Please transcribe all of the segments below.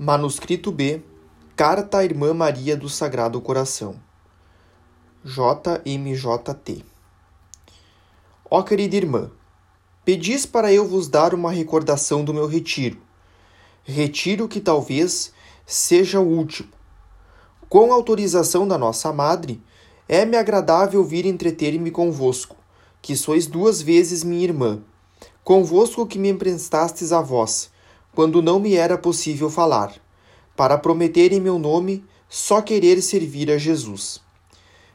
Manuscrito B Carta à Irmã Maria do Sagrado Coração JMJT Ó querida irmã, pedis para eu vos dar uma recordação do meu retiro. Retiro que talvez seja o último. Com autorização da nossa madre, é-me agradável vir entreter-me convosco, que sois duas vezes minha irmã, convosco que me emprestastes a vós quando não me era possível falar, para prometer em meu nome só querer servir a Jesus.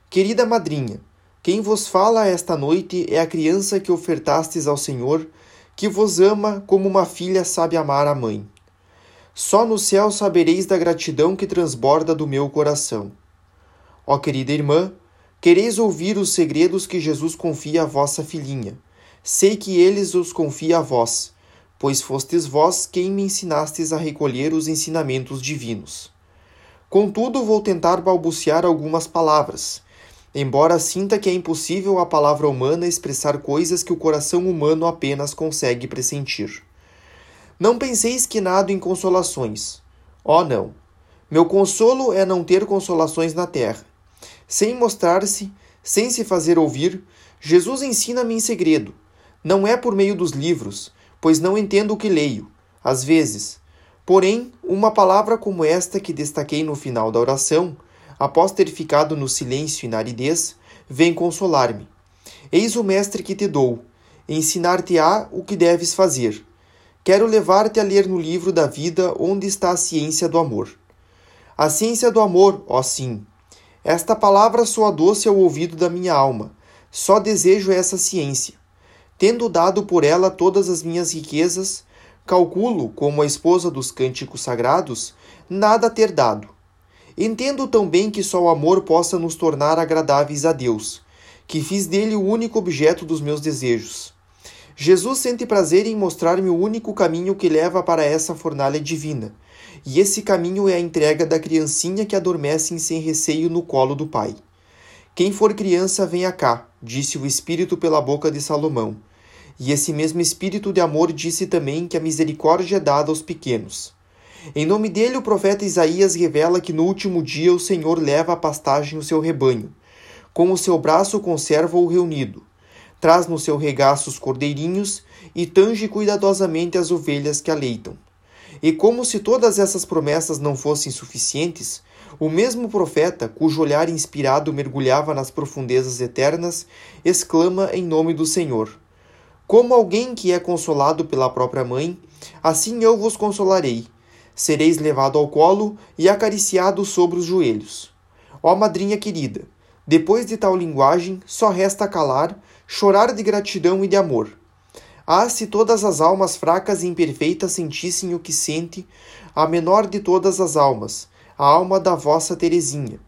Querida madrinha, quem vos fala esta noite é a criança que ofertastes ao Senhor, que vos ama como uma filha sabe amar a mãe. Só no céu sabereis da gratidão que transborda do meu coração. Ó querida irmã, quereis ouvir os segredos que Jesus confia à vossa filhinha. Sei que eles os confia a vós pois fostes vós quem me ensinastes a recolher os ensinamentos divinos. Contudo, vou tentar balbuciar algumas palavras, embora sinta que é impossível a palavra humana expressar coisas que o coração humano apenas consegue pressentir. Não penseis que nado em consolações. Oh, não! Meu consolo é não ter consolações na terra. Sem mostrar-se, sem se fazer ouvir, Jesus ensina-me em segredo. Não é por meio dos livros, pois não entendo o que leio, às vezes. Porém, uma palavra como esta que destaquei no final da oração, após ter ficado no silêncio e na aridez, vem consolar-me. Eis o mestre que te dou, ensinar-te-á o que deves fazer. Quero levar-te a ler no livro da vida onde está a ciência do amor. A ciência do amor, ó sim. Esta palavra soa doce ao ouvido da minha alma. Só desejo essa ciência. Tendo dado por ela todas as minhas riquezas, calculo, como a esposa dos cânticos sagrados, nada ter dado. Entendo também que só o amor possa nos tornar agradáveis a Deus, que fiz dele o único objeto dos meus desejos. Jesus sente prazer em mostrar-me o único caminho que leva para essa fornalha divina, e esse caminho é a entrega da criancinha que adormece sem receio no colo do Pai. Quem for criança, venha cá, disse o Espírito pela boca de Salomão. E esse mesmo espírito de amor disse também que a misericórdia é dada aos pequenos. Em nome dele, o profeta Isaías revela que no último dia o Senhor leva à pastagem o seu rebanho. Com o seu braço conserva-o reunido. Traz no seu regaço os cordeirinhos e tange cuidadosamente as ovelhas que aleitam. E como se todas essas promessas não fossem suficientes, o mesmo profeta, cujo olhar inspirado mergulhava nas profundezas eternas, exclama em nome do Senhor: como alguém que é consolado pela própria mãe, assim eu vos consolarei. Sereis levado ao colo e acariciado sobre os joelhos. Ó madrinha querida, depois de tal linguagem, só resta calar, chorar de gratidão e de amor. Ah, se todas as almas fracas e imperfeitas sentissem o que sente a menor de todas as almas, a alma da vossa Teresinha.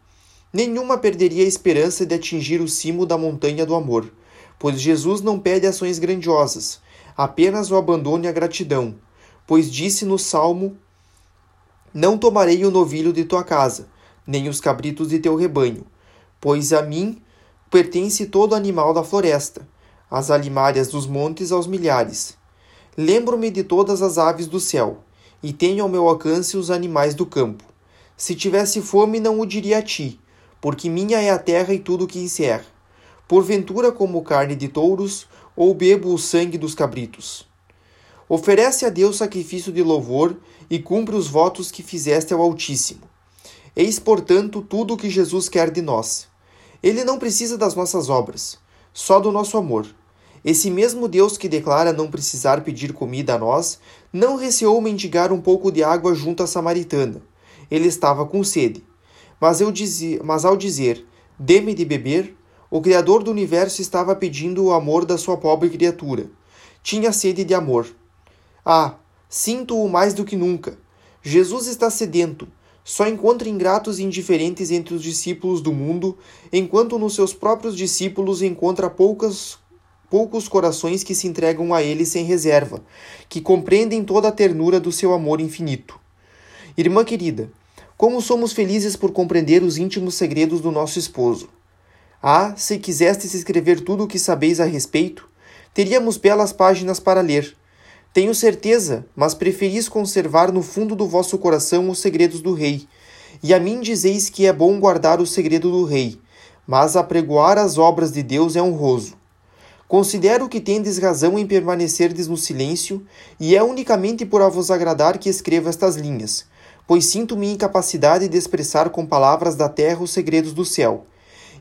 Nenhuma perderia a esperança de atingir o cimo da montanha do amor pois Jesus não pede ações grandiosas, apenas o abandono e a gratidão, pois disse no Salmo: Não tomarei o novilho de tua casa, nem os cabritos de teu rebanho, pois a mim pertence todo animal da floresta, as alimárias dos montes aos milhares. Lembro-me de todas as aves do céu, e tenho ao meu alcance os animais do campo. Se tivesse fome, não o diria a ti, porque minha é a terra e tudo o que encerra porventura como carne de touros, ou bebo o sangue dos cabritos. Oferece a Deus sacrifício de louvor e cumpre os votos que fizeste ao Altíssimo. Eis, portanto, tudo o que Jesus quer de nós. Ele não precisa das nossas obras, só do nosso amor. Esse mesmo Deus que declara não precisar pedir comida a nós, não receou mendigar um pouco de água junto à samaritana. Ele estava com sede. Mas, eu dizia, mas ao dizer, dê-me de beber, o Criador do universo estava pedindo o amor da sua pobre criatura. Tinha sede de amor. Ah, sinto-o mais do que nunca. Jesus está sedento. Só encontra ingratos e indiferentes entre os discípulos do mundo, enquanto nos seus próprios discípulos encontra poucas, poucos corações que se entregam a ele sem reserva, que compreendem toda a ternura do seu amor infinito. Irmã querida, como somos felizes por compreender os íntimos segredos do nosso esposo. Ah, se quisestes escrever tudo o que sabeis a respeito, teríamos belas páginas para ler. Tenho certeza, mas preferis conservar no fundo do vosso coração os segredos do rei. E a mim dizeis que é bom guardar o segredo do rei, mas apregoar as obras de Deus é honroso. Considero que tendes razão em permanecerdes no silêncio, e é unicamente por a vos agradar que escrevo estas linhas, pois sinto minha incapacidade de expressar com palavras da terra os segredos do céu.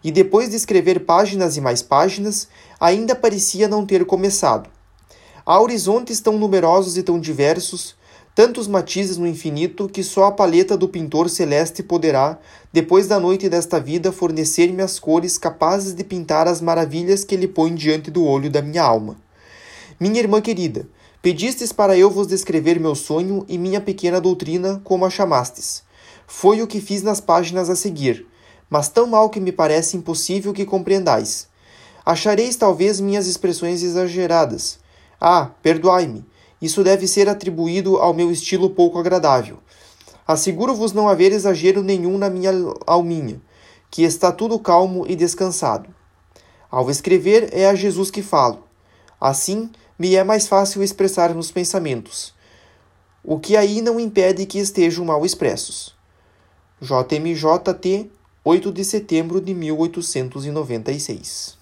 E depois de escrever páginas e mais páginas, ainda parecia não ter começado. Há horizontes tão numerosos e tão diversos, tantos matizes no infinito, que só a paleta do pintor celeste poderá, depois da noite desta vida, fornecer-me as cores capazes de pintar as maravilhas que ele põe diante do olho da minha alma. Minha irmã querida, pedistes para eu vos descrever meu sonho e minha pequena doutrina, como a chamastes. Foi o que fiz nas páginas a seguir, mas tão mal que me parece impossível que compreendais. Achareis talvez minhas expressões exageradas, ah, perdoai-me. Isso deve ser atribuído ao meu estilo pouco agradável. Asseguro-vos não haver exagero nenhum na minha alminha, que está tudo calmo e descansado. Ao escrever, é a Jesus que falo. Assim, me é mais fácil expressar meus pensamentos, o que aí não impede que estejam mal expressos. JMJT, 8 de setembro de 1896